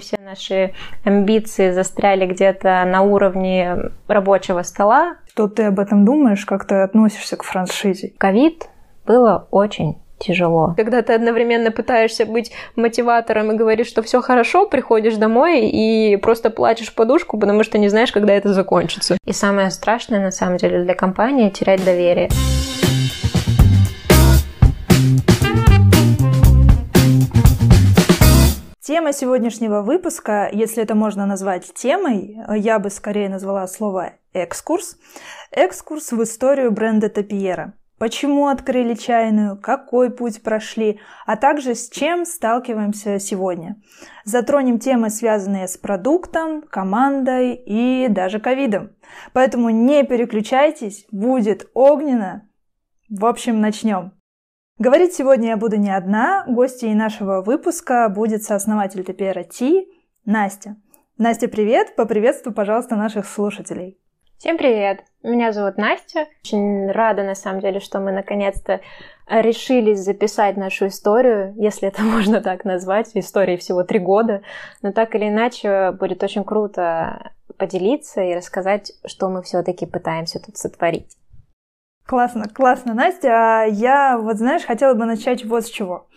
Все наши амбиции застряли где-то на уровне рабочего стола. Что ты об этом думаешь? Как ты относишься к франшизе? Ковид было очень тяжело. Когда ты одновременно пытаешься быть мотиватором и говоришь, что все хорошо, приходишь домой и просто плачешь в подушку, потому что не знаешь, когда это закончится. И самое страшное, на самом деле, для компании — терять доверие. Тема сегодняшнего выпуска, если это можно назвать темой, я бы скорее назвала слово «экскурс». Экскурс в историю бренда Топиера. Почему открыли чайную, какой путь прошли, а также с чем сталкиваемся сегодня. Затронем темы, связанные с продуктом, командой и даже ковидом. Поэтому не переключайтесь, будет огненно. В общем, начнем. Говорить сегодня я буду не одна. Гостьей нашего выпуска будет сооснователь ТПР Ти Настя. Настя, привет! Поприветствуй, пожалуйста, наших слушателей. Всем привет! Меня зовут Настя. Очень рада, на самом деле, что мы наконец-то решились записать нашу историю, если это можно так назвать. Истории всего три года. Но так или иначе, будет очень круто поделиться и рассказать, что мы все-таки пытаемся тут сотворить. Классно, классно, Настя. А я, вот знаешь, хотела бы начать вот с чего.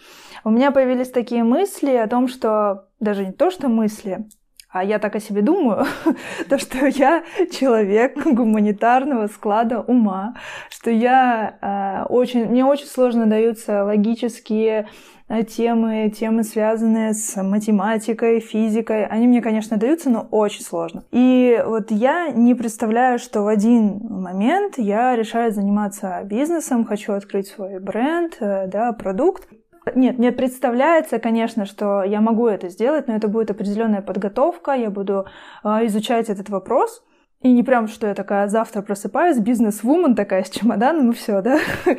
У меня появились такие мысли о том, что даже не то, что мысли, а я так о себе думаю, то, что я человек гуманитарного склада ума, что я э, очень, мне очень сложно даются логические э, темы, темы, связанные с математикой, физикой. Они мне, конечно, даются, но очень сложно. И вот я не представляю, что в один момент я решаю заниматься бизнесом, хочу открыть свой бренд, э, да, продукт. Нет, мне представляется, конечно, что я могу это сделать, но это будет определенная подготовка, я буду э, изучать этот вопрос. И не прям, что я такая завтра просыпаюсь, бизнес-вумен такая с чемоданом и все, да?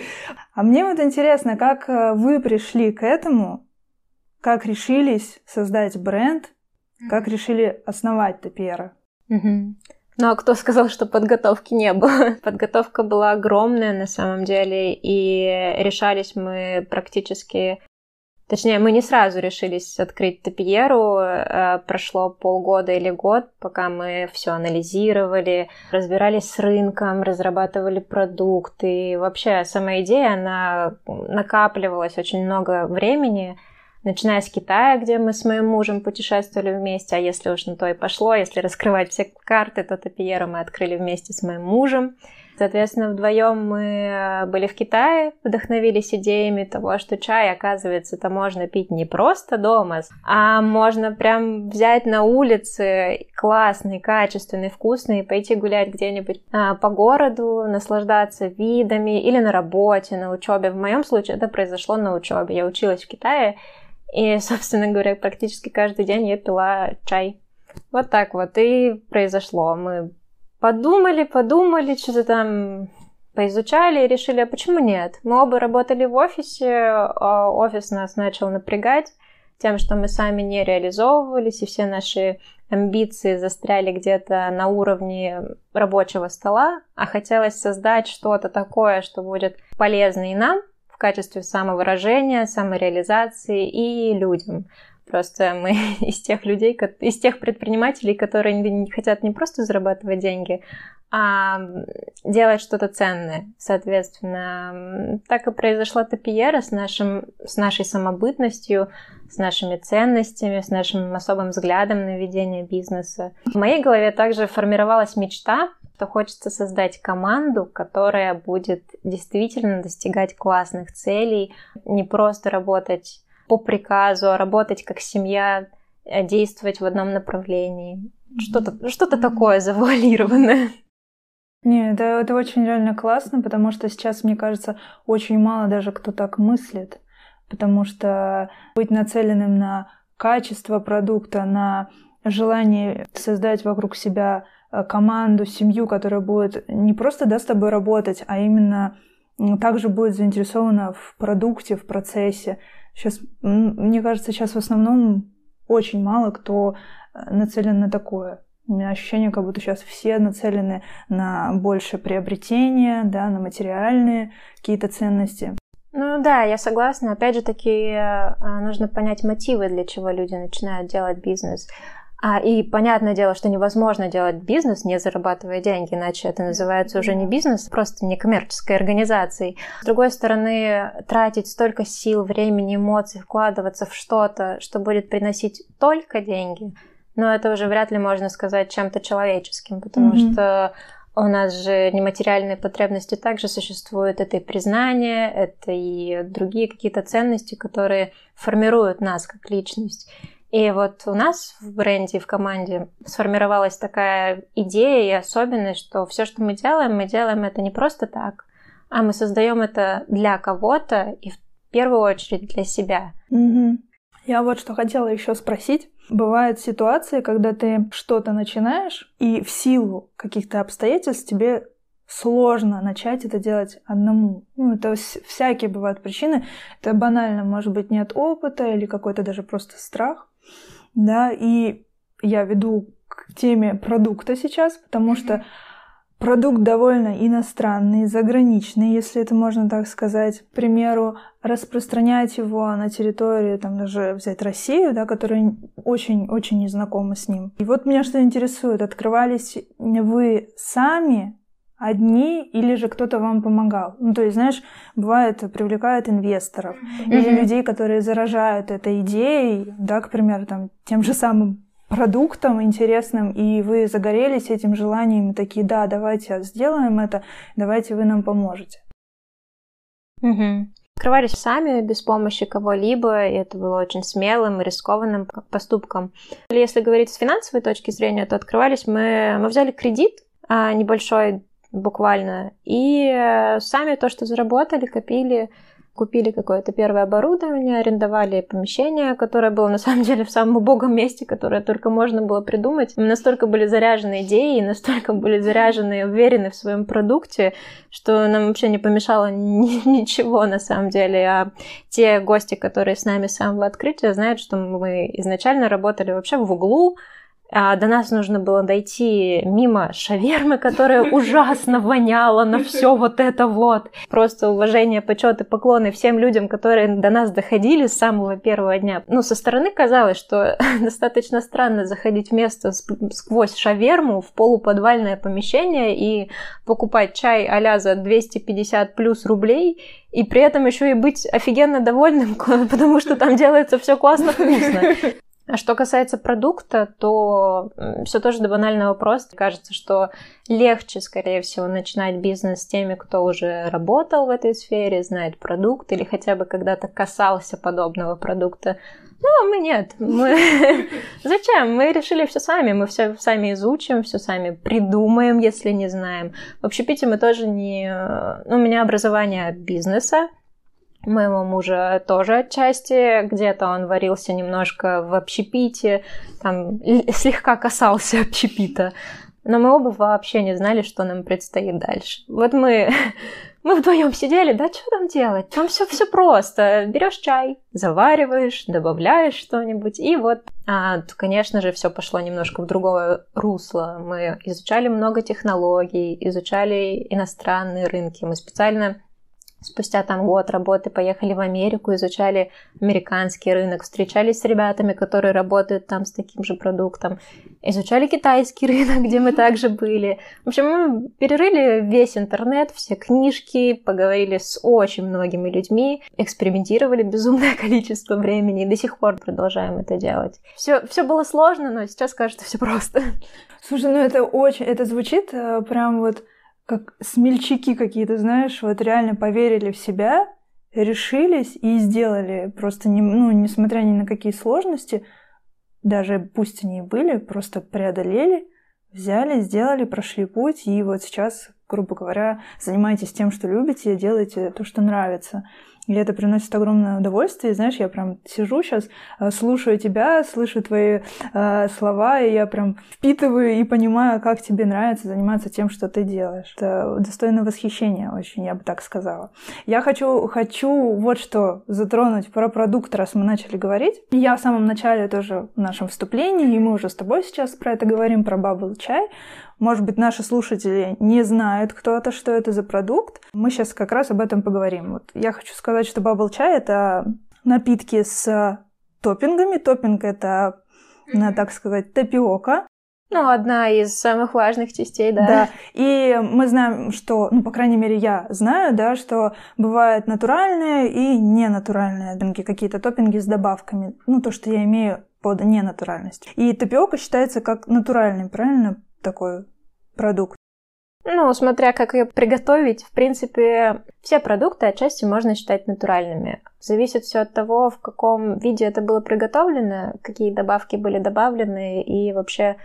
А мне вот интересно, как а, вы пришли к этому, как решились создать бренд, как решили основать Топера? Mm-hmm. Ну а кто сказал, что подготовки не было? Подготовка была огромная на самом деле, и решались мы практически... Точнее, мы не сразу решились открыть Топиеру. Э, прошло полгода или год, пока мы все анализировали, разбирались с рынком, разрабатывали продукты. И вообще, сама идея, она накапливалась очень много времени начиная с Китая, где мы с моим мужем путешествовали вместе, а если уж на то и пошло, если раскрывать все карты, то Топиера мы открыли вместе с моим мужем. Соответственно, вдвоем мы э, были в Китае, вдохновились идеями того, что чай, оказывается, это можно пить не просто дома, а можно прям взять на улице классный, качественный, вкусный и пойти гулять где-нибудь а, по городу, наслаждаться видами или на работе, на учебе. В моем случае это произошло на учебе. Я училась в Китае, и, собственно говоря, практически каждый день я пила чай. Вот так вот и произошло. Мы подумали, подумали, что-то там поизучали и решили, а почему нет? Мы оба работали в офисе, а офис нас начал напрягать тем, что мы сами не реализовывались, и все наши амбиции застряли где-то на уровне рабочего стола, а хотелось создать что-то такое, что будет полезно и нам, в качестве самовыражения, самореализации и людям. Просто мы из тех людей, из тех предпринимателей, которые не хотят не просто зарабатывать деньги, а делать что-то ценное. Соответственно, так и произошла Топиера с, нашим, с нашей самобытностью, с нашими ценностями, с нашим особым взглядом на ведение бизнеса. В моей голове также формировалась мечта то хочется создать команду, которая будет действительно достигать классных целей, не просто работать по приказу, а работать как семья, э, действовать в одном направлении. Что-то что такое завуалированное. Не, это, это очень реально классно, потому что сейчас, мне кажется, очень мало даже кто так мыслит. Потому что быть нацеленным на качество продукта, на желание создать вокруг себя команду, семью, которая будет не просто да, с тобой работать, а именно также будет заинтересована в продукте, в процессе. Сейчас, мне кажется, сейчас в основном очень мало кто э, нацелен на такое. У меня ощущение, как будто сейчас все нацелены на больше приобретения, да, на материальные какие-то ценности. Ну да, я согласна. Опять же таки, э, нужно понять мотивы, для чего люди начинают делать бизнес. А, и понятное дело, что невозможно делать бизнес, не зарабатывая деньги, иначе это называется уже не бизнес, просто не коммерческой организацией. С другой стороны, тратить столько сил, времени, эмоций, вкладываться в что-то, что будет приносить только деньги, но это уже вряд ли можно сказать чем-то человеческим, потому mm-hmm. что у нас же нематериальные потребности также существуют. Это и признание, это и другие какие-то ценности, которые формируют нас как личность. И вот у нас в бренде, в команде сформировалась такая идея и особенность, что все, что мы делаем, мы делаем это не просто так, а мы создаем это для кого-то и в первую очередь для себя. Угу. Я вот что хотела еще спросить. Бывают ситуации, когда ты что-то начинаешь, и в силу каких-то обстоятельств тебе сложно начать это делать одному. Ну, это всякие бывают причины. Это банально, может быть, нет опыта или какой-то даже просто страх да, и я веду к теме продукта сейчас, потому что продукт довольно иностранный, заграничный, если это можно так сказать. К примеру, распространять его на территории, там даже взять Россию, да, которая очень-очень не знакома с ним. И вот меня что интересует, открывались вы сами одни или же кто-то вам помогал. Ну, то есть, знаешь, бывает, привлекают инвесторов mm-hmm. или людей, которые заражают этой идеей, да, к примеру, там, тем же самым продуктом интересным, и вы загорелись этим желанием, и такие, да, давайте сделаем это, давайте вы нам поможете. Угу. Открывались сами, без помощи кого-либо, и это было очень смелым и рискованным поступком. Если говорить с финансовой точки зрения, то открывались мы... Мы взяли кредит а, небольшой буквально. И э, сами то, что заработали, копили, купили какое-то первое оборудование, арендовали помещение, которое было на самом деле в самом убогом месте, которое только можно было придумать. Мы настолько были заряжены идеей, настолько были заряжены и уверены в своем продукте, что нам вообще не помешало ничего на самом деле. А те гости, которые с нами с самого открытия, знают, что мы изначально работали вообще в углу, а до нас нужно было дойти мимо шавермы, которая ужасно воняла на все вот это вот. Просто уважение, почет и поклоны всем людям, которые до нас доходили с самого первого дня. Ну, со стороны казалось, что достаточно странно заходить в место сквозь шаверму в полуподвальное помещение и покупать чай а за 250 плюс рублей, и при этом еще и быть офигенно довольным, потому что там делается все классно вкусно. А что касается продукта, то все тоже до банального просто. Кажется, что легче, скорее всего, начинать бизнес с теми, кто уже работал в этой сфере, знает продукт или хотя бы когда-то касался подобного продукта. Ну, а мы нет. Мы... Зачем? Мы решили все сами. Мы все сами изучим, все сами придумаем, если не знаем. В общепите мы тоже не... Ну, у меня образование бизнеса, моего мужа тоже отчасти. Где-то он варился немножко в общепите, там слегка касался общепита. Но мы оба вообще не знали, что нам предстоит дальше. Вот мы, мы вдвоем сидели, да что там делать? Там все все просто. Берешь чай, завариваешь, добавляешь что-нибудь, и вот, а, то, конечно же, все пошло немножко в другое русло. Мы изучали много технологий, изучали иностранные рынки. Мы специально Спустя там год работы поехали в Америку, изучали американский рынок, встречались с ребятами, которые работают там с таким же продуктом, изучали китайский рынок, где мы также были. В общем, мы перерыли весь интернет, все книжки, поговорили с очень многими людьми, экспериментировали безумное количество времени и до сих пор продолжаем это делать. Все, все было сложно, но сейчас кажется все просто. Слушай, ну это очень, это звучит э, прям вот как смельчаки какие-то, знаешь, вот реально поверили в себя, решились и сделали. Просто, не, ну, несмотря ни на какие сложности, даже пусть они и были, просто преодолели, взяли, сделали, прошли путь, и вот сейчас, грубо говоря, занимаетесь тем, что любите, делаете то, что нравится. И это приносит огромное удовольствие. Знаешь, я прям сижу сейчас, э, слушаю тебя, слышу твои э, слова, и я прям впитываю и понимаю, как тебе нравится заниматься тем, что ты делаешь. Это достойно восхищения очень, я бы так сказала. Я хочу, хочу вот что затронуть про продукт, раз мы начали говорить. Я в самом начале тоже в нашем вступлении, и мы уже с тобой сейчас про это говорим, про bubble чай. Может быть, наши слушатели не знают кто-то, что это за продукт. Мы сейчас как раз об этом поговорим. Вот я хочу сказать, что bubble чай это напитки с топпингами. Топпинг это, mm-hmm. так сказать, тапиока. Ну, одна из самых важных частей, да. Да. И мы знаем, что, ну, по крайней мере, я знаю, да, что бывают натуральные и ненатуральные топпинги, какие-то топпинги с добавками. Ну, то, что я имею под ненатуральность. И тапиока считается как натуральный, правильно, такой продукт? Ну, смотря как ее приготовить, в принципе, все продукты отчасти можно считать натуральными. Зависит все от того, в каком виде это было приготовлено, какие добавки были добавлены и вообще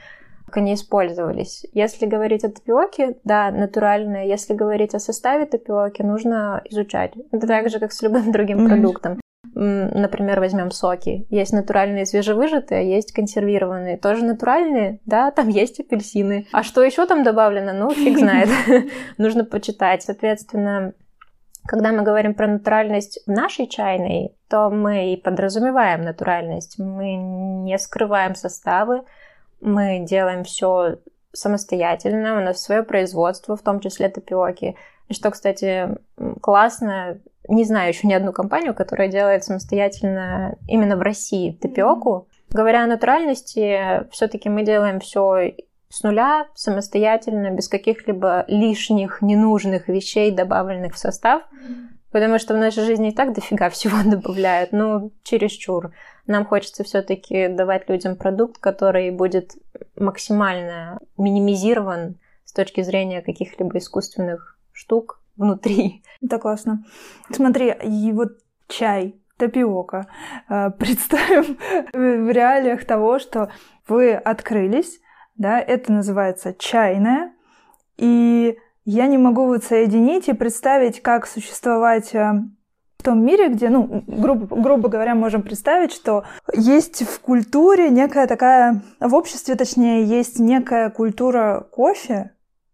как они использовались. Если говорить о тапиоке, да, натуральное. Если говорить о составе тапиоки, нужно изучать. Это так же, как с любым другим mm-hmm. продуктом. Например, возьмем соки. Есть натуральные свежевыжатые, а есть консервированные. Тоже натуральные, да, там есть апельсины. А что еще там добавлено, ну, фиг знает. Нужно почитать. Соответственно, когда мы говорим про натуральность в нашей чайной, то мы и подразумеваем натуральность. Мы не скрываем составы, мы делаем все самостоятельно, у нас свое производство, в том числе тапиоки. И что, кстати, классно, не знаю еще ни одну компанию, которая делает самостоятельно именно в России тапиоку. Mm-hmm. Говоря о натуральности, все-таки мы делаем все с нуля, самостоятельно, без каких-либо лишних, ненужных вещей, добавленных в состав. Mm-hmm. Потому что в нашей жизни и так дофига всего добавляют, ну, чересчур. Нам хочется все-таки давать людям продукт, который будет максимально минимизирован с точки зрения каких-либо искусственных штук внутри. Это классно. Смотри, и вот чай, тапиока. Э, представим в реалиях того, что вы открылись, да, это называется чайная, и я не могу вот соединить и представить, как существовать э, в том мире, где, ну, грубо, грубо говоря, можем представить, что есть в культуре некая такая, в обществе, точнее, есть некая культура кофе,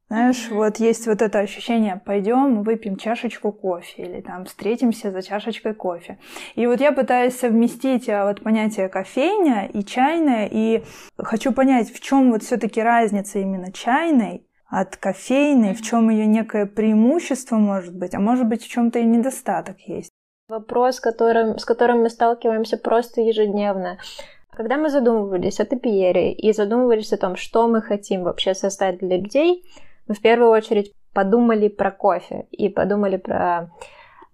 знаешь, mm-hmm. вот есть вот это ощущение, пойдем выпьем чашечку кофе или там встретимся за чашечкой кофе. И вот я пытаюсь совместить а, вот понятие кофейня и чайная, и хочу понять, в чем вот все-таки разница именно чайной от кофейной, в чем ее некое преимущество может быть, а может быть в чем-то и недостаток есть. Вопрос, которым, с которым мы сталкиваемся просто ежедневно. Когда мы задумывались о топиере и задумывались о том, что мы хотим вообще создать для людей, мы в первую очередь подумали про кофе и подумали про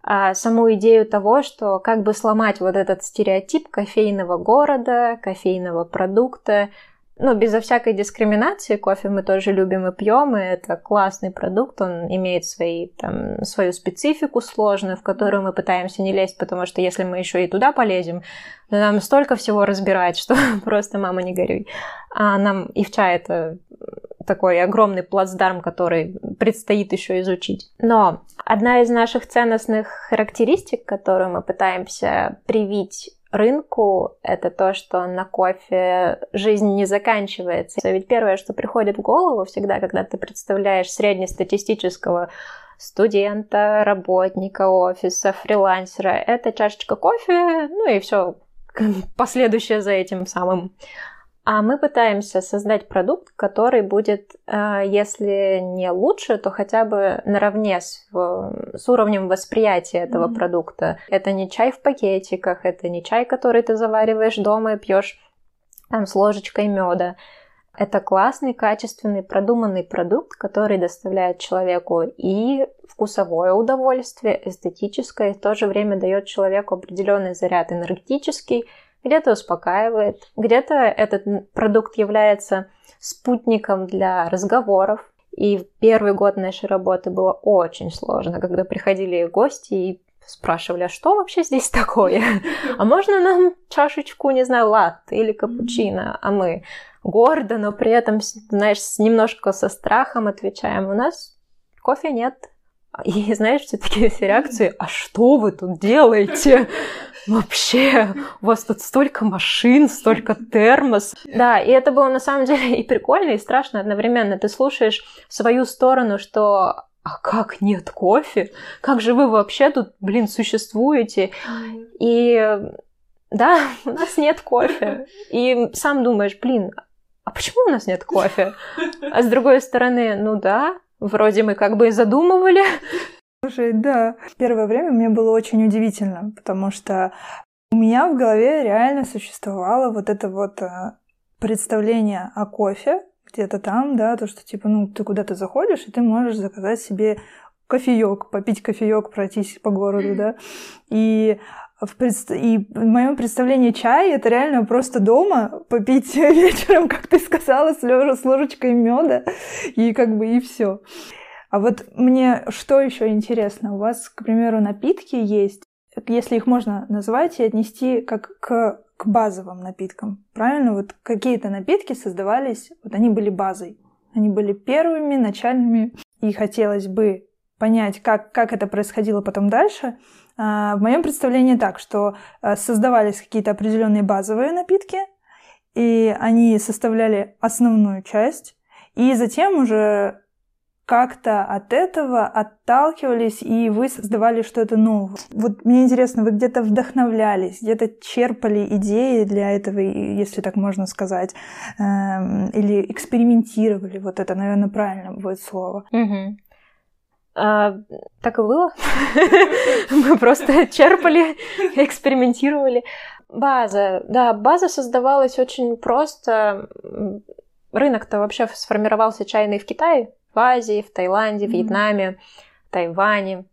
а, саму идею того, что как бы сломать вот этот стереотип кофейного города, кофейного продукта, ну, безо всякой дискриминации, кофе мы тоже любим и пьем, и это классный продукт, он имеет свои, там, свою специфику сложную, в которую мы пытаемся не лезть, потому что если мы еще и туда полезем, то нам столько всего разбирать, что просто мама не горюй. А нам и в чай это такой огромный плацдарм, который предстоит еще изучить. Но одна из наших ценностных характеристик, которую мы пытаемся привить рынку, это то, что на кофе жизнь не заканчивается. Ведь первое, что приходит в голову всегда, когда ты представляешь среднестатистического студента, работника офиса, фрилансера, это чашечка кофе, ну и все последующее за этим самым а мы пытаемся создать продукт, который будет, э, если не лучше, то хотя бы наравне с, с уровнем восприятия этого mm-hmm. продукта. Это не чай в пакетиках, это не чай, который ты завариваешь дома и пьешь там с ложечкой меда. Это классный, качественный, продуманный продукт, который доставляет человеку и вкусовое удовольствие, эстетическое, и в то же время дает человеку определенный заряд энергетический, где-то успокаивает, где-то этот продукт является спутником для разговоров. И в первый год нашей работы было очень сложно, когда приходили гости и спрашивали, а что вообще здесь такое? А можно нам чашечку, не знаю, латте или капучино? А мы гордо, но при этом, знаешь, немножко со страхом отвечаем, у нас кофе нет. И знаешь, все такие все реакции, а что вы тут делаете? Вообще, у вас тут столько машин, столько термос. Да, и это было на самом деле и прикольно, и страшно одновременно. Ты слушаешь свою сторону, что а как нет кофе? Как же вы вообще тут, блин, существуете? И да, у нас нет кофе. И сам думаешь, блин, а почему у нас нет кофе? А с другой стороны, ну да, вроде мы как бы и задумывали, Слушай, да. Первое время мне было очень удивительно, потому что у меня в голове реально существовало вот это вот э, представление о кофе где-то там, да, то, что типа, ну, ты куда-то заходишь, и ты можешь заказать себе кофеек, попить кофеек, пройтись по городу, да. И в, пред... и в моем представлении чай это реально просто дома попить вечером, как ты сказала, с, ложечкой меда, и как бы и все. А вот мне что еще интересно? У вас, к примеру, напитки есть, если их можно назвать и отнести как к, к базовым напиткам. Правильно? Вот какие-то напитки создавались, вот они были базой. Они были первыми, начальными. И хотелось бы понять, как, как это происходило потом дальше. А, в моем представлении так, что а, создавались какие-то определенные базовые напитки, и они составляли основную часть, и затем уже как-то от этого отталкивались, и вы создавали что-то новое. Вот мне интересно, вы где-то вдохновлялись, где-то черпали идеи для этого, если так можно сказать, эм, или экспериментировали, вот это, наверное, правильно будет слово. А, так и было. Мы просто черпали, экспериментировали. База, да, база создавалась очень просто. Рынок-то вообще сформировался чайный в Китае, в Азии, в Таиланде, в Вьетнаме, Тайване.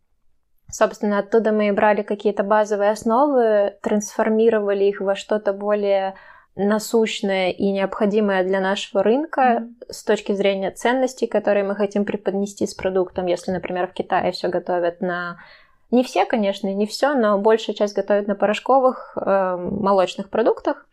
Собственно, оттуда мы брали какие-то базовые основы, трансформировали их во что-то более насущное и необходимое для нашего рынка mm-hmm. с точки зрения ценностей, которые мы хотим преподнести с продуктом. Если, например, в Китае все готовят на не все, конечно, не все, но большая часть готовят на порошковых э, молочных продуктах,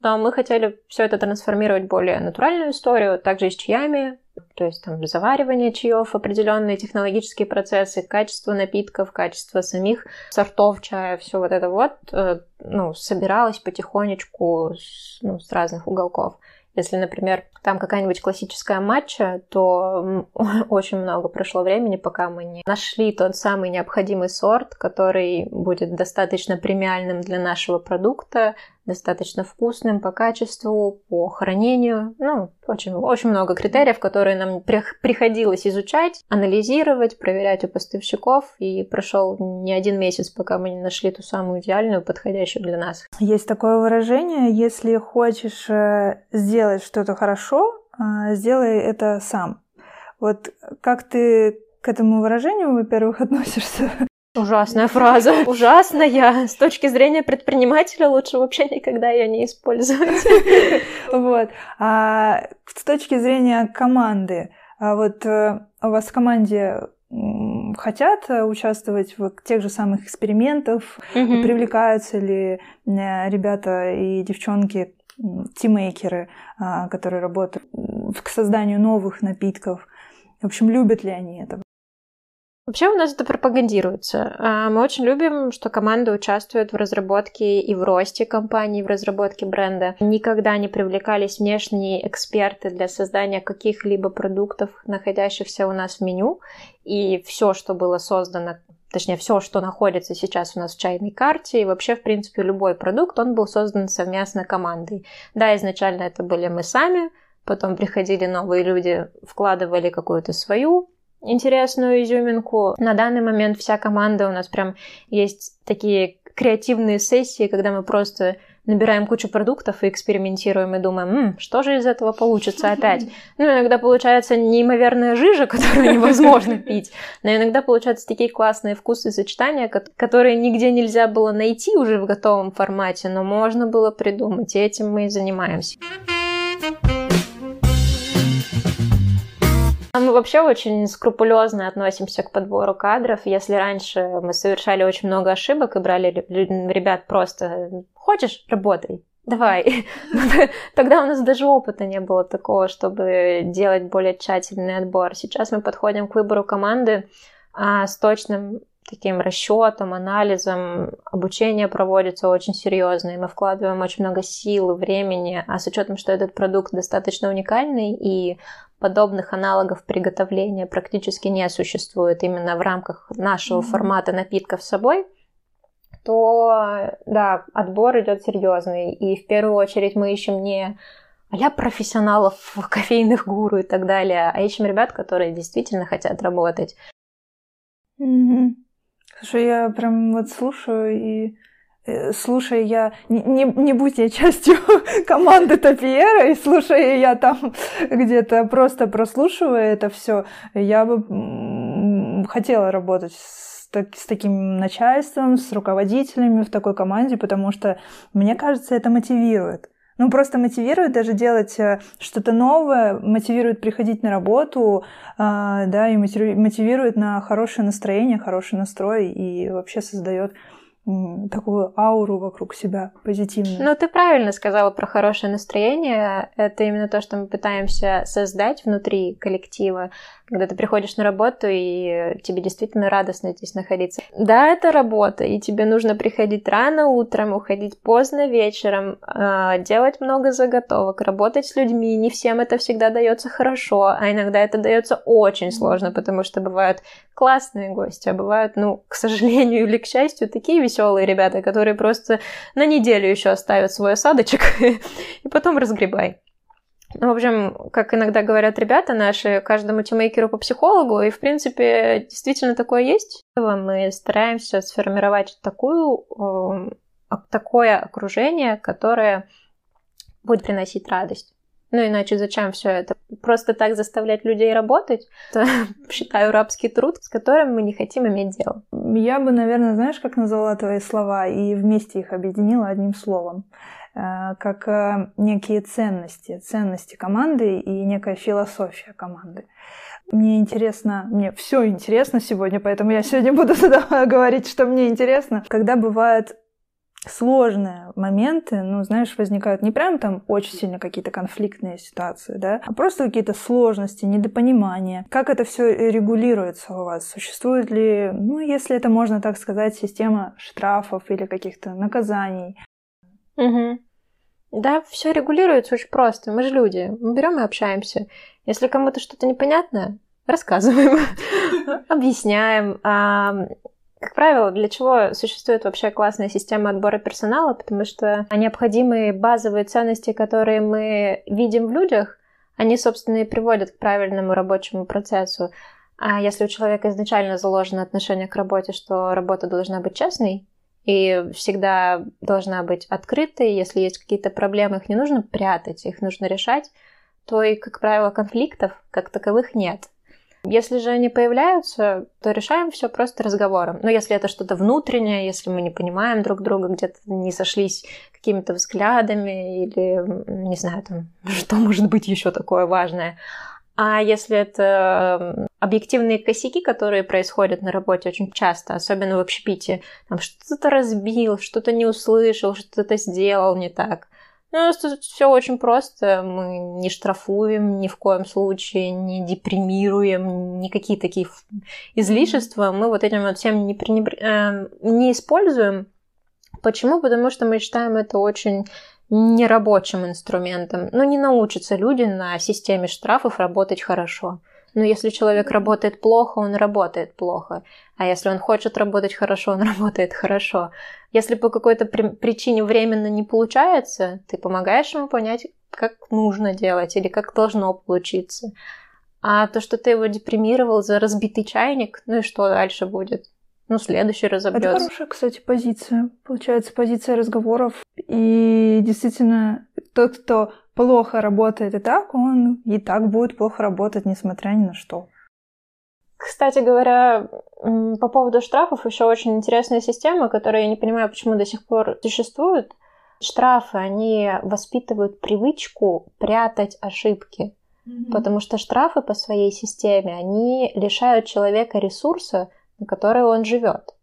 но мы хотели все это трансформировать в более натуральную историю, также и с чаями, то есть там заваривание чаев, определенные технологические процессы, качество напитков, качество самих сортов чая, все вот это вот, э, ну, собиралось потихонечку с, ну, с разных уголков. Если, например, там какая-нибудь классическая матча, то очень много прошло времени, пока мы не нашли тот самый необходимый сорт, который будет достаточно премиальным для нашего продукта, достаточно вкусным по качеству, по хранению. Ну, очень, очень много критериев, которые нам приходилось изучать, анализировать, проверять у поставщиков. И прошел не один месяц, пока мы не нашли ту самую идеальную, подходящую для нас. Есть такое выражение, если хочешь э, сделать что-то хорошо, э, сделай это сам. Вот как ты к этому выражению, во-первых, относишься? Ужасная фраза. Ужасная. С точки зрения предпринимателя лучше вообще никогда ее не использовать. Вот. А с точки зрения команды, а вот э, у вас в команде хотят участвовать в тех же самых экспериментах, mm привлекаются ли э, ребята и девчонки, тиммейкеры, а, которые работают к созданию новых напитков. В общем, любят ли они это? Вообще у нас это пропагандируется. А, мы очень любим, что команда участвует в разработке и в росте компании, в разработке бренда. Никогда не привлекались внешние эксперты для создания каких-либо продуктов, находящихся у нас в меню. И все, что было создано точнее, все, что находится сейчас у нас в чайной карте, и вообще, в принципе, любой продукт, он был создан совместно командой. Да, изначально это были мы сами, потом приходили новые люди, вкладывали какую-то свою интересную изюминку. На данный момент вся команда у нас прям есть такие креативные сессии, когда мы просто набираем кучу продуктов и экспериментируем и думаем, М, что же из этого получится опять. Ну, иногда получается неимоверная жижа, которую невозможно пить, но иногда получаются такие классные вкусы и сочетания, которые нигде нельзя было найти уже в готовом формате, но можно было придумать, и этим мы и занимаемся. Мы вообще очень скрупулезно относимся к подбору кадров. Если раньше мы совершали очень много ошибок и брали ребят просто «хочешь, работай», давай. Тогда у нас даже опыта не было такого, чтобы делать более тщательный отбор. Сейчас мы подходим к выбору команды а, с точным таким расчетом, анализом. Обучение проводится очень серьезно, и мы вкладываем очень много сил времени, а с учетом, что этот продукт достаточно уникальный и подобных аналогов приготовления практически не существует именно в рамках нашего mm-hmm. формата напитков с собой, то да, отбор идет серьезный. И в первую очередь мы ищем не а профессионалов, кофейных гуру и так далее, а ищем ребят, которые действительно хотят работать Угу. Слушай, я прям вот слушаю и э, слушай, я не, не, будь я частью команды Топиера, и слушая я там где-то просто прослушивая это все, я бы хотела работать с, с таким начальством, с руководителями в такой команде, потому что мне кажется, это мотивирует. Ну, просто мотивирует даже делать э, что-то новое, мотивирует приходить на работу, а, да, и мотивирует на хорошее настроение, хороший настрой и вообще создает такую ауру вокруг себя позитивную. Ну, ты правильно сказала про хорошее настроение. Это именно то, что мы пытаемся создать внутри коллектива, когда ты приходишь на работу, и тебе действительно радостно здесь находиться. Да, это работа, и тебе нужно приходить рано утром, уходить поздно вечером, а, делать много заготовок, работать с людьми. Не всем это всегда дается хорошо, а иногда это дается очень сложно, потому что бывают классные гости, а бывают, ну, к сожалению или к счастью, такие веселые ребята, которые просто на неделю еще оставят свой осадочек и потом разгребай. Ну, в общем, как иногда говорят ребята наши, каждому тиммейкеру по психологу, и, в принципе, действительно такое есть. Мы стараемся сформировать такую, такое окружение, которое будет приносить радость. Ну, иначе зачем все это? Просто так заставлять людей работать? Это, считаю, рабский труд, с которым мы не хотим иметь дело. Я бы, наверное, знаешь, как назвала твои слова и вместе их объединила одним словом. Э, как э, некие ценности, ценности команды и некая философия команды. Мне интересно, мне все интересно сегодня, поэтому я сегодня буду говорить, что мне интересно. Когда бывают сложные моменты, ну, знаешь, возникают не прям там очень сильно какие-то конфликтные ситуации, да, а просто какие-то сложности, недопонимания. Как это все регулируется у вас? Существует ли, ну, если это можно так сказать, система штрафов или каких-то наказаний? Угу. Да, все регулируется очень просто. Мы же люди. Мы берем и общаемся. Если кому-то что-то непонятно, рассказываем, объясняем. Как правило, для чего существует вообще классная система отбора персонала? Потому что необходимые базовые ценности, которые мы видим в людях, они, собственно, и приводят к правильному рабочему процессу. А если у человека изначально заложено отношение к работе, что работа должна быть честной, и всегда должна быть открытой. Если есть какие-то проблемы, их не нужно прятать, их нужно решать, то и, как правило, конфликтов как таковых нет. Если же они появляются, то решаем все просто разговором. Но если это что-то внутреннее, если мы не понимаем друг друга, где-то не сошлись какими-то взглядами или, не знаю, там, что может быть еще такое важное, а если это объективные косяки, которые происходят на работе очень часто, особенно в общепите, там что-то разбил, что-то не услышал, что-то сделал не так. Ну, все очень просто. Мы не штрафуем ни в коем случае, не депримируем, никакие такие излишества. Мы вот этим вот всем не, пренебр... э, не используем. Почему? Потому что мы считаем это очень нерабочим инструментом. Но не научатся люди на системе штрафов работать хорошо. Но если человек работает плохо, он работает плохо. А если он хочет работать хорошо, он работает хорошо. Если по какой-то при- причине временно не получается, ты помогаешь ему понять, как нужно делать или как должно получиться. А то, что ты его депримировал за разбитый чайник, ну и что дальше будет? Ну, следующий разобьется. Это хорошая, кстати, позиция. Получается, позиция разговоров. И действительно, тот, кто плохо работает и так, он и так будет плохо работать, несмотря ни на что. Кстати говоря, по поводу штрафов еще очень интересная система, которая я не понимаю, почему до сих пор существует. Штрафы, они воспитывают привычку прятать ошибки. Mm-hmm. Потому что штрафы по своей системе, они лишают человека ресурса, на которой он живет.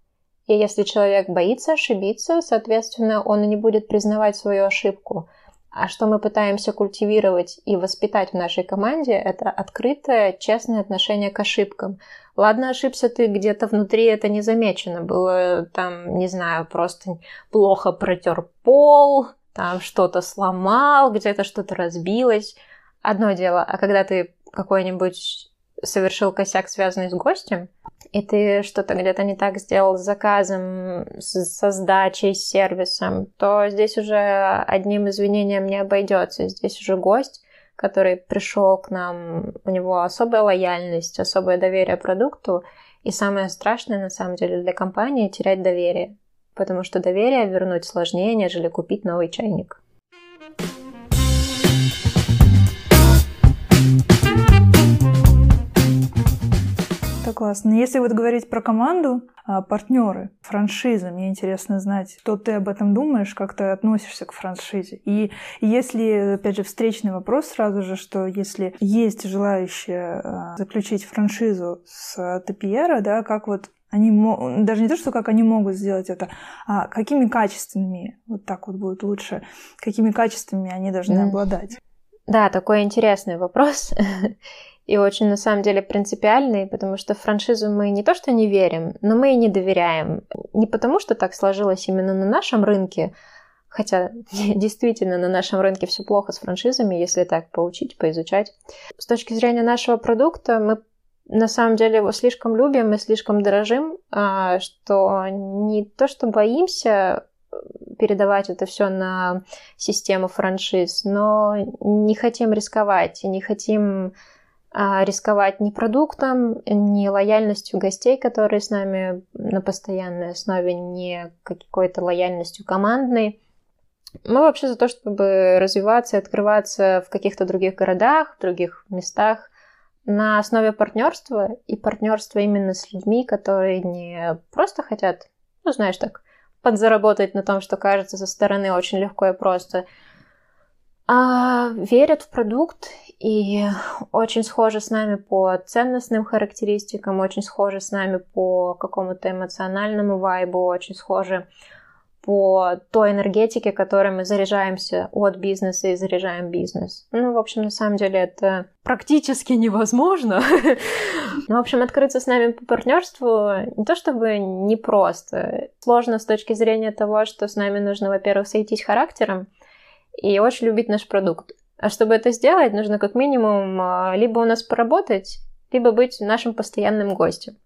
И если человек боится ошибиться, соответственно, он не будет признавать свою ошибку. А что мы пытаемся культивировать и воспитать в нашей команде, это открытое, честное отношение к ошибкам. Ладно, ошибся ты где-то внутри, это не замечено. Было там, не знаю, просто плохо протер пол, там что-то сломал, где-то что-то разбилось. Одно дело, а когда ты какой-нибудь совершил косяк, связанный с гостем, и ты что-то где-то не так сделал с заказом, со сдачей, с сервисом, то здесь уже одним извинением не обойдется. Здесь уже гость, который пришел к нам, у него особая лояльность, особое доверие продукту, И самое страшное, на самом деле, для компании — терять доверие. Потому что доверие вернуть сложнее, нежели купить новый чайник. Классно. Если вот говорить про команду, а, партнеры, франшизы, мне интересно знать, что ты об этом думаешь, как ты относишься к франшизе. И если, опять же, встречный вопрос сразу же, что если есть желающие а, заключить франшизу с TPR, да, как вот они даже не то, что как они могут сделать это, а какими качествами, вот так вот будет лучше, какими качествами они должны mm. обладать. Да, такой интересный вопрос. и очень на самом деле принципиальный, потому что в франшизу мы не то что не верим, но мы и не доверяем. Не потому что так сложилось именно на нашем рынке, хотя действительно на нашем рынке все плохо с франшизами, если так поучить, поизучать. С точки зрения нашего продукта мы на самом деле его слишком любим и слишком дорожим, а, что не то что боимся передавать это все на систему франшиз, но не хотим рисковать, не хотим рисковать ни продуктом, ни лояльностью гостей, которые с нами на постоянной основе, ни какой-то лояльностью командной. Мы вообще за то, чтобы развиваться и открываться в каких-то других городах, в других местах на основе партнерства и партнерства именно с людьми, которые не просто хотят, ну, знаешь, так, подзаработать на том, что кажется со стороны очень легко и просто, а верят в продукт и очень схожи с нами по ценностным характеристикам, очень схожи с нами по какому-то эмоциональному вайбу, очень схожи по той энергетике, которой мы заряжаемся от бизнеса и заряжаем бизнес. Ну, в общем, на самом деле это практически невозможно. Ну, в общем, открыться с нами по партнерству не то чтобы непросто. Сложно с точки зрения того, что с нами нужно, во-первых, сойтись характером и очень любить наш продукт. А чтобы это сделать, нужно как минимум а, либо у нас поработать, либо быть нашим постоянным гостем.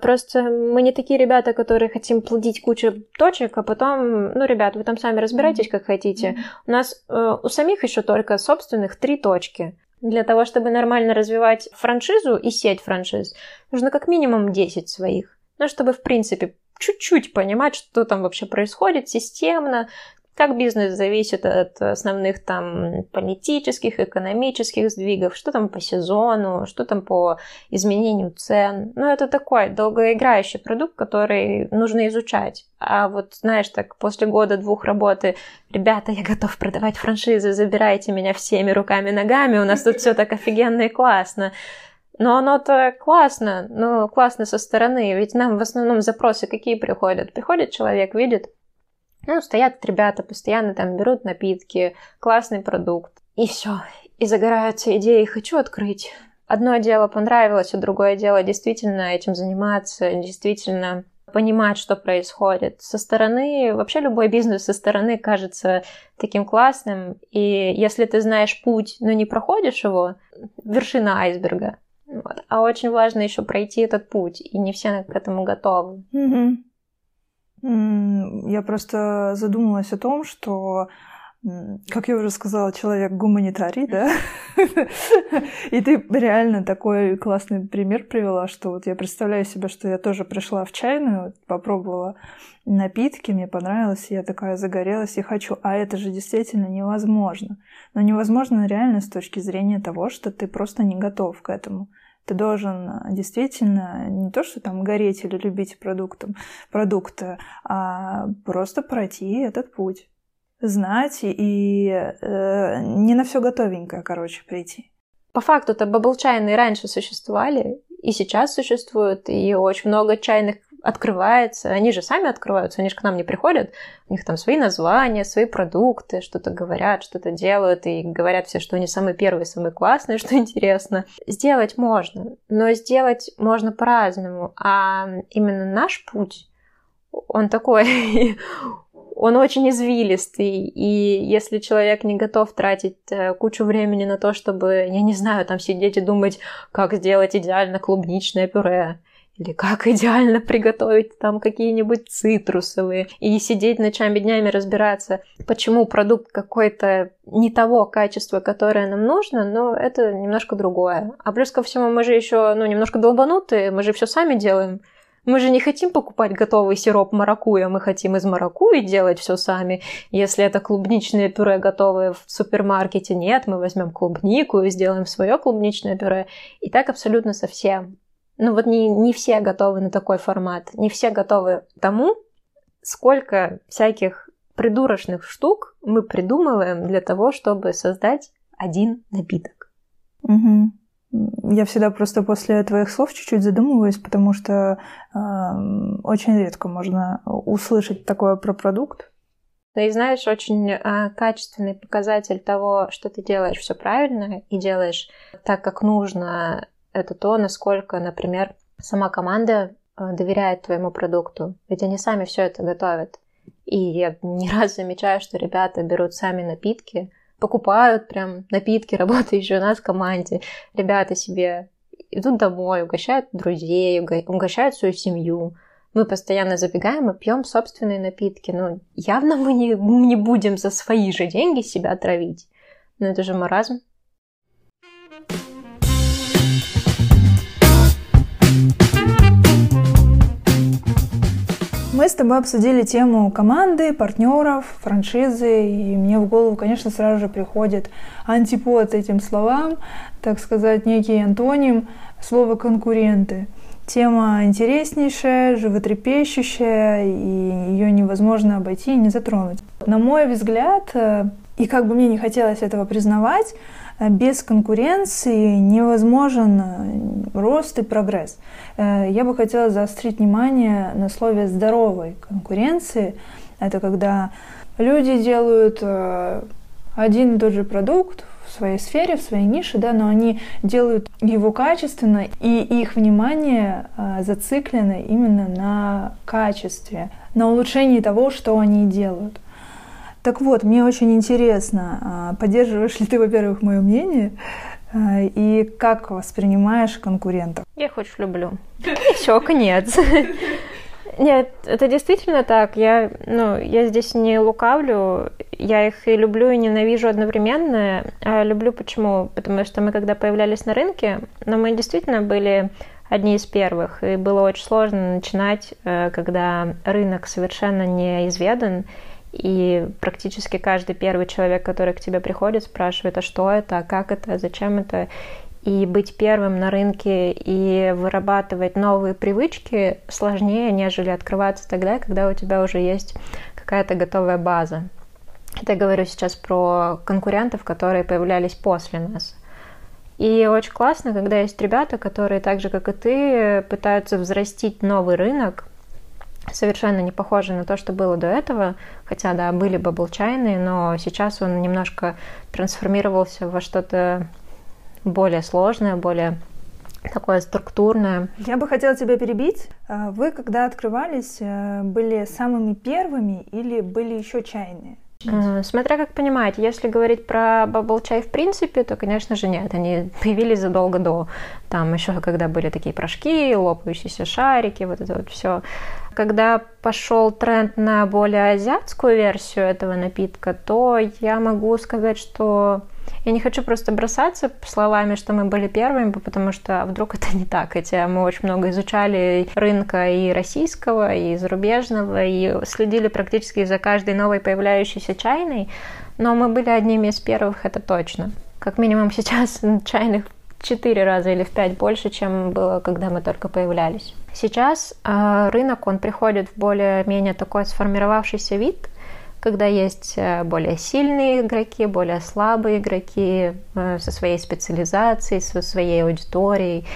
Просто мы не такие ребята, которые хотим плодить кучу точек, а потом, ну, ребят, вы там сами разбирайтесь, как хотите. У нас э, у самих еще только собственных три точки. Для того, чтобы нормально развивать франшизу и сеть франшиз, нужно как минимум 10 своих. Ну, чтобы, в принципе, чуть-чуть понимать, что там вообще происходит системно, как бизнес зависит от основных там политических, экономических сдвигов, что там по сезону, что там по изменению цен. Ну, это такой долгоиграющий продукт, который нужно изучать. А вот, знаешь, так после года-двух работы, ребята, я готов продавать франшизы, забирайте меня всеми руками ногами, у нас тут все так офигенно и классно. Но оно-то классно, ну, классно со стороны, ведь нам в основном запросы какие приходят? Приходит человек, видит, ну, стоят ребята, постоянно там берут напитки, классный продукт. И все. И загораются идеи, хочу открыть. Одно дело понравилось, а другое дело действительно этим заниматься, действительно понимать, что происходит. Со стороны, вообще любой бизнес со стороны кажется таким классным, и если ты знаешь путь, но не проходишь его, вершина айсберга. Вот. А очень важно еще пройти этот путь, и не все к этому готовы. Mm-hmm. Я просто задумалась о том, что как я уже сказала, человек гуманитарий, да? И ты реально такой классный пример привела, что вот я представляю себе, что я тоже пришла в чайную, попробовала напитки, мне понравилось, я такая загорелась и хочу. А это же действительно невозможно. Но невозможно реально с точки зрения того, что ты просто не готов к этому. Ты должен э, действительно не то, что там гореть или любить продуктом, продукты, а просто пройти этот путь. Знать и э, не на все готовенькое, короче, прийти. По факту-то бабл чайные раньше существовали, и сейчас существуют, и очень много чайных открывается, они же сами открываются, они же к нам не приходят, у них там свои названия, свои продукты, что-то говорят, что-то делают, и говорят все, что они самые первые, самые классные, что интересно. Сделать можно, но сделать можно по-разному, а именно наш путь, он такой, он очень извилистый, и если человек не готов тратить э, кучу времени на то, чтобы, я не знаю, там сидеть и думать, как сделать идеально клубничное пюре, или как идеально приготовить там какие-нибудь цитрусовые, и сидеть ночами днями разбираться, почему продукт какой-то не того качества, которое нам нужно, но это немножко другое. А плюс ко всему мы же еще, ну, немножко долбанутые, мы же все сами делаем. Мы же не хотим покупать готовый сироп маракуя, мы хотим из маракуи делать все сами. Если это клубничное пюре готовое в супермаркете, нет, мы возьмем клубнику и сделаем свое клубничное пюре. И так абсолютно совсем. Ну вот не, не все готовы на такой формат, не все готовы к тому, сколько всяких придурочных штук мы придумываем для того, чтобы создать один напиток. Угу. Я всегда просто после твоих слов чуть-чуть задумываюсь, потому что э, очень редко можно услышать такое про продукт. Да и знаешь, очень э, качественный показатель того, что ты делаешь все правильно и делаешь так, как нужно, это то, насколько, например, сама команда э, доверяет твоему продукту. Ведь они сами все это готовят. И я не раз замечаю, что ребята берут сами напитки, покупают прям напитки, работающие у нас в команде. Ребята себе идут домой, угощают друзей, угощают свою семью. Мы постоянно забегаем и пьем собственные напитки. Ну, явно мы не, не будем за свои же деньги себя травить. Но это же маразм. Мы с тобой обсудили тему команды, партнеров, франшизы, и мне в голову, конечно, сразу же приходит антипод этим словам, так сказать, некий антоним, слово «конкуренты». Тема интереснейшая, животрепещущая, и ее невозможно обойти и не затронуть. На мой взгляд, э, и как бы мне не хотелось этого признавать, без конкуренции невозможен э, рост и прогресс. Э, я бы хотела заострить внимание на слове здоровой конкуренции. Это когда люди делают один и тот же продукт в своей сфере, в своей нише, да, но они делают его качественно, и их внимание зациклено именно на качестве, на улучшении того, что они делают. Так вот, мне очень интересно, а, поддерживаешь ли ты, во-первых, мое мнение, а, и как воспринимаешь конкурентов? Я их очень люблю. Все, конец. Нет, это действительно так. Я, ну, я здесь не лукавлю. Я их и люблю, и ненавижу одновременно. А люблю почему? Потому что мы, когда появлялись на рынке, но ну, мы действительно были одни из первых. И было очень сложно начинать, э, когда рынок совершенно неизведан, и практически каждый первый человек, который к тебе приходит, спрашивает, а что это, а как это, зачем это. И быть первым на рынке и вырабатывать новые привычки сложнее, нежели открываться тогда, когда у тебя уже есть какая-то готовая база. Это я говорю сейчас про конкурентов, которые появлялись после нас. И очень классно, когда есть ребята, которые так же, как и ты, пытаются взрастить новый рынок, совершенно не похоже на то, что было до этого, хотя, да, были баблчайные, но сейчас он немножко трансформировался во что-то более сложное, более такое структурное. Я бы хотела тебя перебить. А вы, когда открывались, э, были самыми первыми или были еще чайные? Э, смотря как понимать, если говорить про бабл чай в принципе, то, конечно же, нет. Они появились задолго до. Там еще когда были такие порошки, лопающиеся шарики, вот это вот все. Когда пошел тренд на более азиатскую версию этого напитка, то я могу сказать, что я не хочу просто бросаться словами, что мы были первыми, потому что вдруг это не так. Хотя мы очень много изучали рынка и российского, и зарубежного, и следили практически за каждой новой появляющейся чайной, но мы были одними из первых, это точно. Как минимум сейчас чайных четыре раза или в пять больше, чем было, когда мы только появлялись. Сейчас э, рынок, он приходит в более-менее такой сформировавшийся вид, когда есть э, более сильные игроки, более слабые игроки э, со своей специализацией, со своей аудиторией.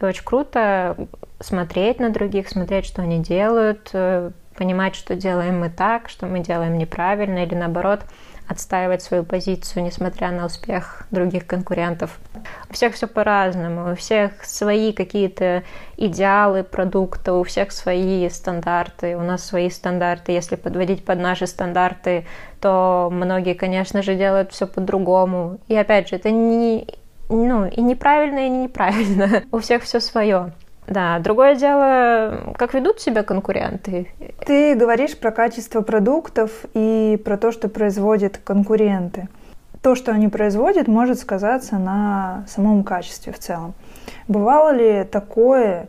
И очень круто смотреть на других, смотреть, что они делают, э, понимать, что делаем мы так, что мы делаем неправильно, или наоборот – отстаивать свою позицию, несмотря на успех других конкурентов. У всех все по-разному, у всех свои какие-то идеалы продукта, у всех свои стандарты, у нас свои стандарты. Если подводить под наши стандарты, то многие, конечно же, делают все по-другому. И опять же, это не ну, и неправильно, и не неправильно. У всех все свое. Да, другое дело, как ведут себя конкуренты. Ты говоришь про качество продуктов и про то, что производят конкуренты. То, что они производят, может сказаться на самом качестве в целом. Бывало ли такое,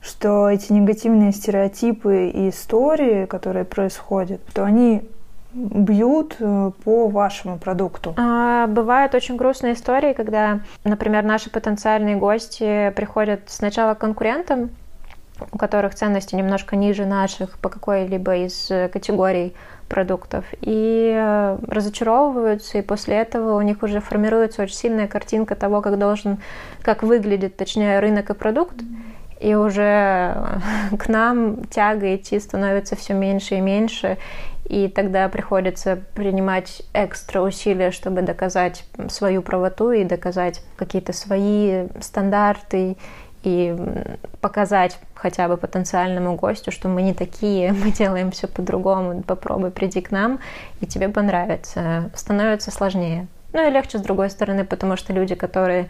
что эти негативные стереотипы и истории, которые происходят, то они бьют э, по вашему продукту? А, бывают очень грустные истории, когда, например, наши потенциальные гости приходят сначала к конкурентам, у которых ценности немножко ниже наших по какой-либо из категорий продуктов, и э, разочаровываются, и после этого у них уже формируется очень сильная картинка того, как должен, как выглядит, точнее, рынок и продукт, и уже к нам тяга идти становится все меньше и меньше, и тогда приходится принимать экстра усилия, чтобы доказать свою правоту и доказать какие-то свои стандарты и показать хотя бы потенциальному гостю, что мы не такие, мы делаем все по-другому, попробуй приди к нам, и тебе понравится. Становится сложнее. Ну и легче с другой стороны, потому что люди, которые,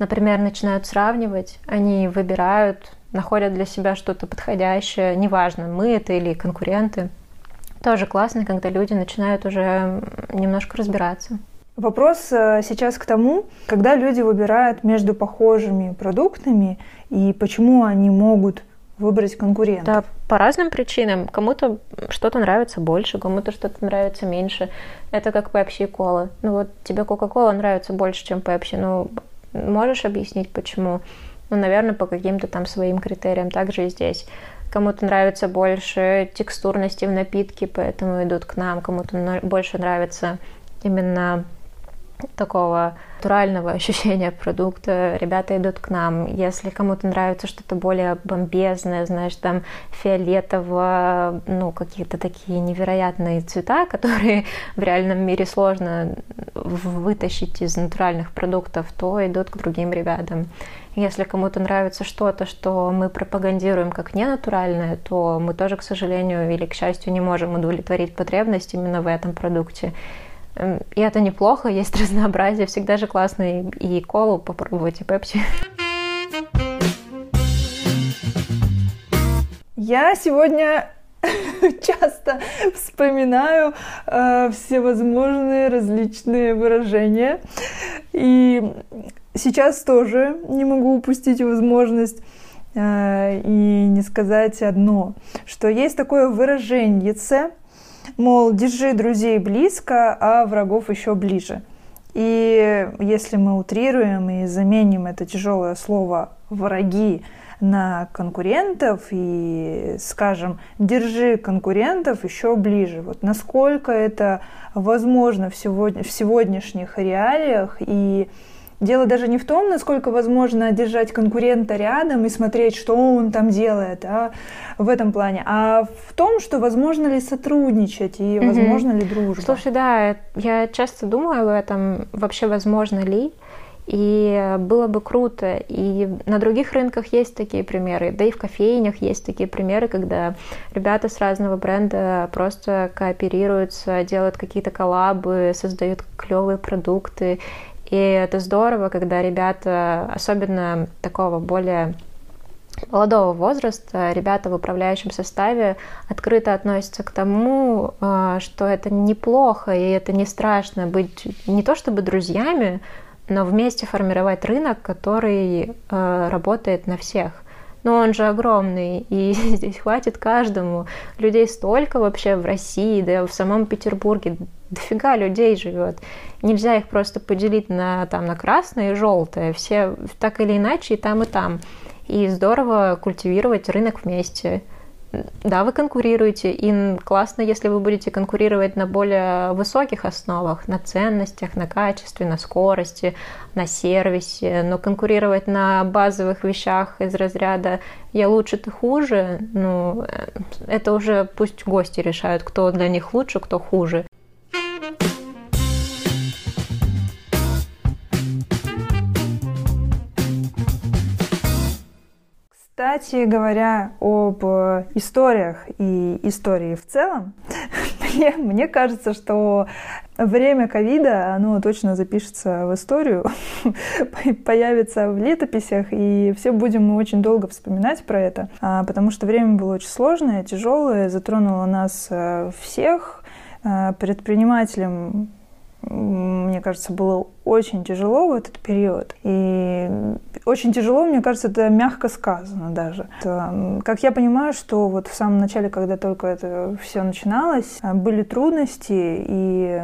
например, начинают сравнивать, они выбирают, находят для себя что-то подходящее, неважно, мы это или конкуренты, тоже классно, когда люди начинают уже немножко разбираться. Вопрос э, сейчас к тому, когда люди выбирают между похожими продуктами и почему они могут выбрать конкурента. Да, по разным причинам. Кому-то что-то нравится больше, кому-то что-то нравится меньше. Это как Pepsi и кола. Ну вот тебе Coca-Cola нравится больше, чем Pepsi. Ну, можешь объяснить, почему? Ну, наверное, по каким-то там своим критериям. Также и здесь. Кому-то нравится больше текстурности в напитке, поэтому идут к нам. Кому-то больше нравится именно такого натурального ощущения продукта, ребята идут к нам. Если кому-то нравится что-то более бомбезное, знаешь, там фиолетово, ну, какие-то такие невероятные цвета, которые в реальном мире сложно вытащить из натуральных продуктов, то идут к другим ребятам. Если кому-то нравится что-то, что мы пропагандируем как ненатуральное, то мы тоже, к сожалению или к счастью, не можем удовлетворить потребность именно в этом продукте. Эм, и это неплохо, есть разнообразие. Всегда же классно и, и колу попробовать, и пепси. Я сегодня часто вспоминаю э, всевозможные различные выражения. И сейчас тоже не могу упустить возможность э, и не сказать одно, что есть такое выражение мол, держи друзей близко, а врагов еще ближе. И если мы утрируем и заменим это тяжелое слово «враги» на конкурентов и скажем, держи конкурентов еще ближе. Вот насколько это возможно в, сегодня, в сегодняшних реалиях и Дело даже не в том, насколько возможно держать конкурента рядом и смотреть, что он там делает, а в этом плане, а в том, что возможно ли сотрудничать и mm-hmm. возможно ли дружба. Слушай, да, я часто думаю об этом, вообще возможно ли, и было бы круто. И на других рынках есть такие примеры, да и в кофейнях есть такие примеры, когда ребята с разного бренда просто кооперируются, делают какие-то коллабы, создают клевые продукты. И это здорово, когда ребята, особенно такого более молодого возраста, ребята в управляющем составе открыто относятся к тому, а, что это неплохо и это не страшно быть не то чтобы друзьями, но вместе формировать рынок, который а, работает на всех – но он же огромный, и здесь хватит каждому. Людей столько вообще в России, да в самом Петербурге, дофига людей живет. Нельзя их просто поделить на, там, на красное и желтое. Все так или иначе и там, и там. И здорово культивировать рынок вместе. Да, вы конкурируете, и классно, если вы будете конкурировать на более высоких основах, на ценностях, на качестве, на скорости, на сервисе, но конкурировать на базовых вещах из разряда «я лучше, ты хуже», ну, э, это уже пусть гости решают, кто для них лучше, кто хуже. Кстати говоря, об э, историях и истории в целом, мне, мне кажется, что время ковида, оно точно запишется в историю, появится в летописях, и все будем мы очень долго вспоминать про это, а, потому что время было очень сложное, тяжелое, затронуло нас э, всех. А, предпринимателям мне кажется, было очень тяжело в этот период. И очень тяжело, мне кажется, это мягко сказано даже. Это, как я понимаю, что вот в самом начале, когда только это все начиналось, были трудности, и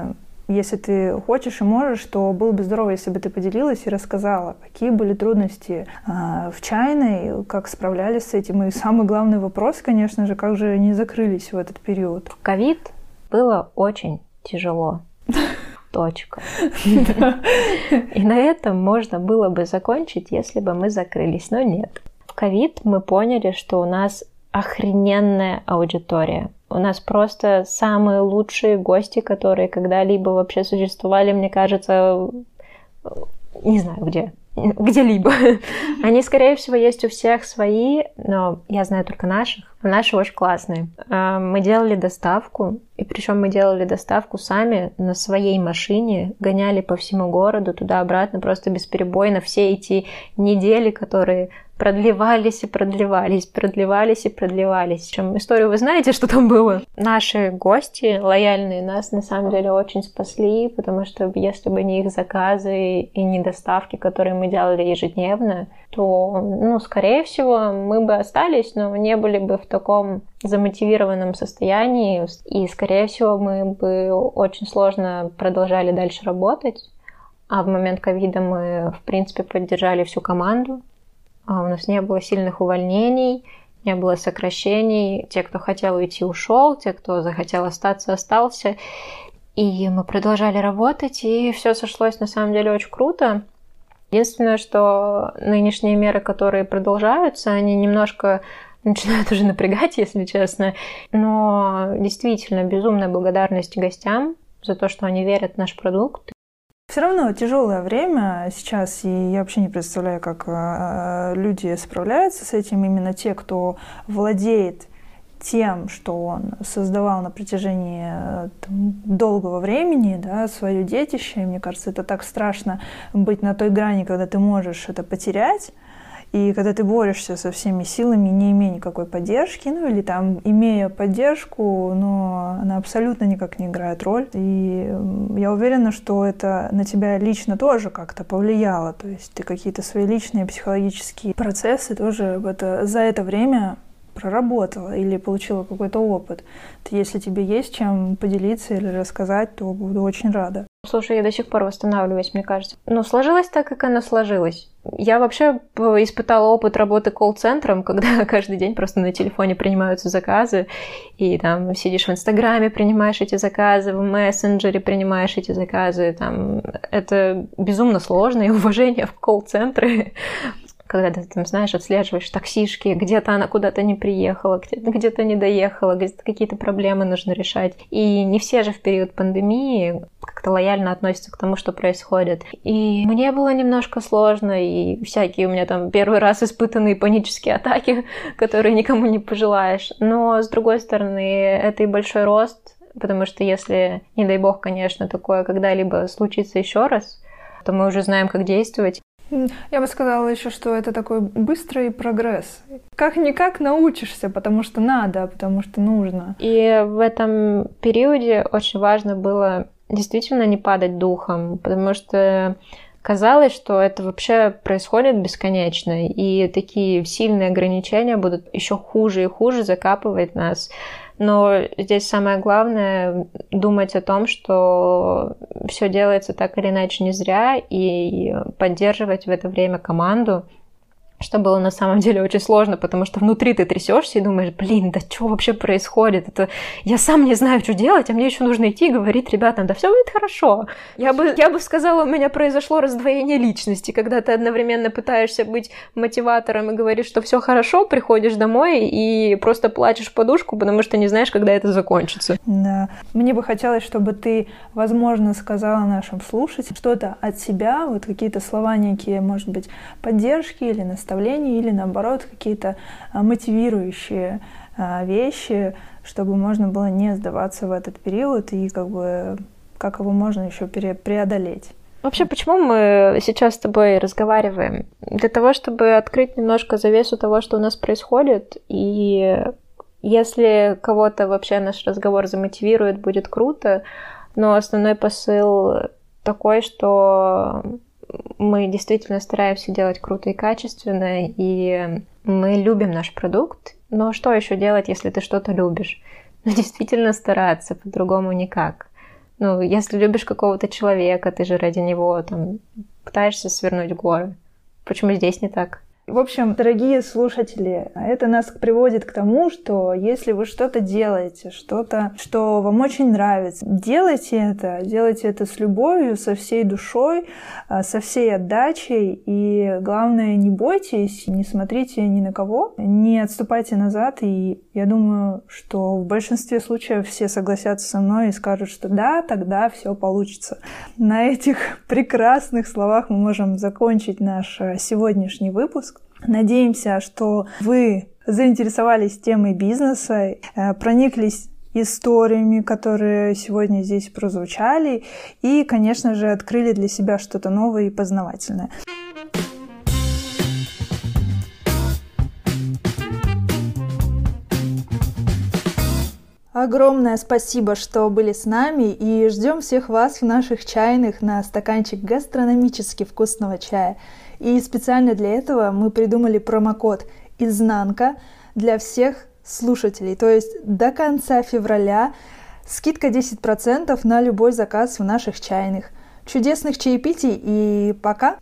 если ты хочешь и можешь, то было бы здорово, если бы ты поделилась и рассказала, какие были трудности э, в чайной, как справлялись с этим. И самый главный вопрос, конечно же, как же они закрылись в этот период. Ковид было очень тяжело. Точка. И на этом можно было бы закончить, если бы мы закрылись, но нет. В ковид мы поняли, что у нас охрененная аудитория. У нас просто самые лучшие гости, которые когда-либо вообще существовали, мне кажется, не знаю где, где-либо. Они, скорее всего, есть у всех свои, но я знаю только наших. Наши очень классные. А, мы делали доставку, и причем мы делали доставку сами на своей машине, гоняли по всему городу туда-обратно, просто бесперебойно все эти недели, которые продлевались и продлевались, продлевались и продлевались. Чем историю вы знаете, что там было? Наши гости лояльные нас на самом деле очень спасли, потому что если бы не их заказы и не доставки, которые мы делали ежедневно, то, ну, скорее всего, мы бы остались, но не были бы в таком замотивированном состоянии, и, скорее всего, мы бы очень сложно продолжали дальше работать. А в момент ковида мы, в принципе, поддержали всю команду, у нас не было сильных увольнений, не было сокращений. Те, кто хотел уйти, ушел, те, кто захотел остаться, остался. И мы продолжали работать, и все сошлось на самом деле очень круто. Единственное, что нынешние меры, которые продолжаются, они немножко начинают уже напрягать, если честно. Но действительно, безумная благодарность гостям за то, что они верят в наш продукт все равно тяжелое время сейчас, и я вообще не представляю, как э, люди справляются с этим. Именно те, кто владеет тем, что он создавал на протяжении э, там, долгого времени, да, свое детище. И мне кажется, это так страшно быть на той грани, когда ты можешь это потерять. И когда ты борешься со всеми силами, не имея никакой поддержки, ну или там имея поддержку, но она абсолютно никак не играет роль. И я уверена, что это на тебя лично тоже как-то повлияло. То есть ты какие-то свои личные психологические процессы тоже это, за это время проработала или получила какой-то опыт. Если тебе есть чем поделиться или рассказать, то буду очень рада. Слушай, я до сих пор восстанавливаюсь, мне кажется. Но сложилось так, как оно сложилось. Я вообще испытала опыт работы колл-центром, когда каждый день просто на телефоне принимаются заказы, и там сидишь в Инстаграме, принимаешь эти заказы, в мессенджере принимаешь эти заказы. Там, это безумно сложно, и уважение в колл-центры когда ты там, знаешь, отслеживаешь таксишки, где-то она куда-то не приехала, где-то не доехала, где-то какие-то проблемы нужно решать. И не все же в период пандемии как-то лояльно относятся к тому, что происходит. И мне было немножко сложно, и всякие у меня там первый раз испытанные панические атаки, которые никому не пожелаешь. Но, с другой стороны, это и большой рост, потому что если, не дай бог, конечно, такое когда-либо случится еще раз, то мы уже знаем, как действовать. Я бы сказала еще, что это такой быстрый прогресс. Как-никак научишься, потому что надо, потому что нужно. И в этом периоде очень важно было действительно не падать духом, потому что казалось, что это вообще происходит бесконечно, и такие сильные ограничения будут еще хуже и хуже закапывать нас но здесь самое главное думать о том, что все делается так или иначе не зря, и поддерживать в это время команду, что было на самом деле очень сложно, потому что внутри ты трясешься и думаешь, блин, да что вообще происходит? Это я сам не знаю, что делать, а мне еще нужно идти и говорить ребятам, да все будет хорошо. Я бы, я бы сказала, у меня произошло раздвоение личности, когда ты одновременно пытаешься быть мотиватором и говоришь, что все хорошо, приходишь домой и просто плачешь подушку, потому что не знаешь, когда это закончится. Да. Мне бы хотелось, чтобы ты, возможно, сказала нашим слушателям что-то от себя, вот какие-то слова некие, может быть, поддержки или наставления, или наоборот какие-то а, мотивирующие а, вещи, чтобы можно было не сдаваться в этот период и как бы как его можно еще преодолеть. Вообще, почему мы сейчас с тобой разговариваем? Для того, чтобы открыть немножко завесу того, что у нас происходит, и если кого-то вообще наш разговор замотивирует, будет круто, но основной посыл такой, что мы действительно стараемся делать круто и качественно, и мы любим наш продукт, но что еще делать, если ты что-то любишь? Ну, действительно стараться, по-другому никак. Ну, если любишь какого-то человека, ты же ради него там пытаешься свернуть горы. Почему здесь не так? В общем, дорогие слушатели, это нас приводит к тому, что если вы что-то делаете, что-то, что вам очень нравится, делайте это, делайте это с любовью, со всей душой, а, со всей отдачей. И главное, не бойтесь, не смотрите ни на кого, не отступайте назад. И я думаю, что в большинстве случаев все согласятся со мной и скажут, что да, тогда все получится. На этих прекрасных словах мы можем закончить наш а, сегодняшний выпуск. Надеемся, что вы заинтересовались темой бизнеса, э, прониклись историями, которые сегодня здесь прозвучали, и, конечно же, открыли для себя что-то новое и познавательное. Огромное спасибо, что были с нами, и ждем всех вас в наших чайных на стаканчик гастрономически вкусного чая. И специально для этого мы придумали промокод «Изнанка» для всех слушателей. То есть до конца февраля скидка 10% на любой заказ в наших чайных. Чудесных чаепитий и пока!